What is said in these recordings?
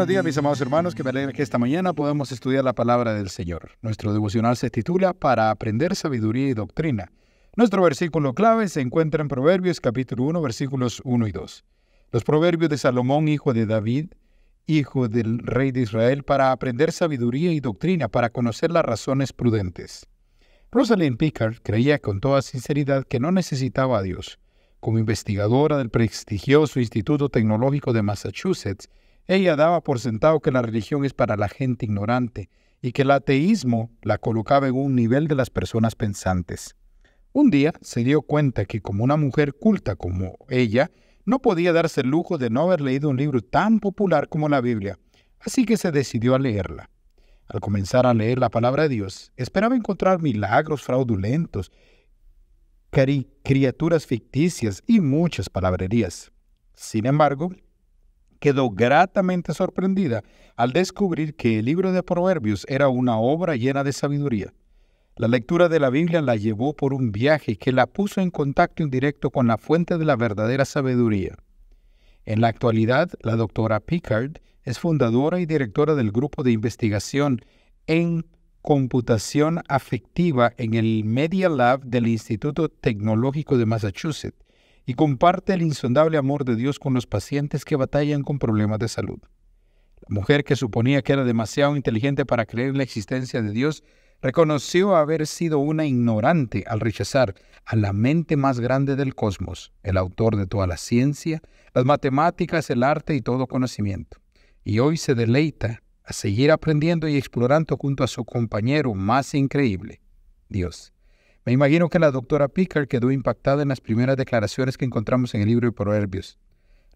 buenos días, mis amados hermanos, que me alegra que esta mañana podamos estudiar la palabra del Señor. Nuestro devocional se titula Para aprender sabiduría y doctrina. Nuestro versículo clave se encuentra en Proverbios capítulo 1, versículos 1 y 2. Los proverbios de Salomón, hijo de David, hijo del rey de Israel, para aprender sabiduría y doctrina, para conocer las razones prudentes. Rosalind Pickard creía con toda sinceridad que no necesitaba a Dios. Como investigadora del prestigioso Instituto Tecnológico de Massachusetts, ella daba por sentado que la religión es para la gente ignorante y que el ateísmo la colocaba en un nivel de las personas pensantes. Un día se dio cuenta que como una mujer culta como ella, no podía darse el lujo de no haber leído un libro tan popular como la Biblia, así que se decidió a leerla. Al comenzar a leer la palabra de Dios, esperaba encontrar milagros fraudulentos, criaturas ficticias y muchas palabrerías. Sin embargo, quedó gratamente sorprendida al descubrir que el libro de Proverbios era una obra llena de sabiduría. La lectura de la Biblia la llevó por un viaje que la puso en contacto indirecto con la fuente de la verdadera sabiduría. En la actualidad, la doctora Pickard es fundadora y directora del grupo de investigación en computación afectiva en el Media Lab del Instituto Tecnológico de Massachusetts y comparte el insondable amor de Dios con los pacientes que batallan con problemas de salud. La mujer que suponía que era demasiado inteligente para creer en la existencia de Dios reconoció haber sido una ignorante al rechazar a la mente más grande del cosmos, el autor de toda la ciencia, las matemáticas, el arte y todo conocimiento. Y hoy se deleita a seguir aprendiendo y explorando junto a su compañero más increíble, Dios. Me imagino que la doctora Pickard quedó impactada en las primeras declaraciones que encontramos en el libro de Proverbios.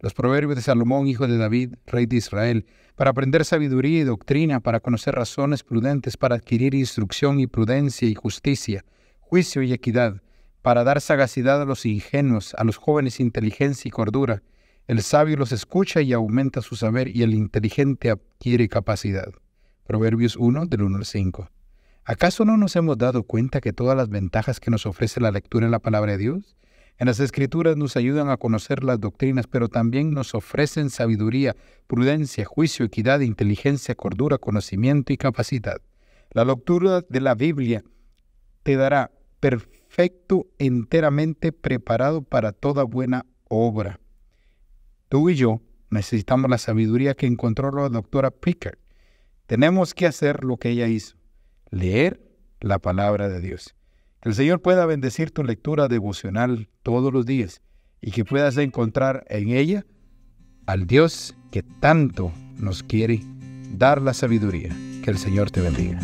Los proverbios de Salomón, hijo de David, rey de Israel, para aprender sabiduría y doctrina, para conocer razones prudentes, para adquirir instrucción y prudencia y justicia, juicio y equidad, para dar sagacidad a los ingenuos, a los jóvenes inteligencia y cordura. El sabio los escucha y aumenta su saber, y el inteligente adquiere capacidad. Proverbios 1, del 1 al 5. ¿Acaso no nos hemos dado cuenta que todas las ventajas que nos ofrece la lectura en la palabra de Dios? En las escrituras nos ayudan a conocer las doctrinas, pero también nos ofrecen sabiduría, prudencia, juicio, equidad, inteligencia, cordura, conocimiento y capacidad. La lectura de la Biblia te dará perfecto, enteramente preparado para toda buena obra. Tú y yo necesitamos la sabiduría que encontró la doctora Pickard. Tenemos que hacer lo que ella hizo leer la palabra de Dios. Que el Señor pueda bendecir tu lectura devocional todos los días y que puedas encontrar en ella al Dios que tanto nos quiere dar la sabiduría. Que el Señor te bendiga.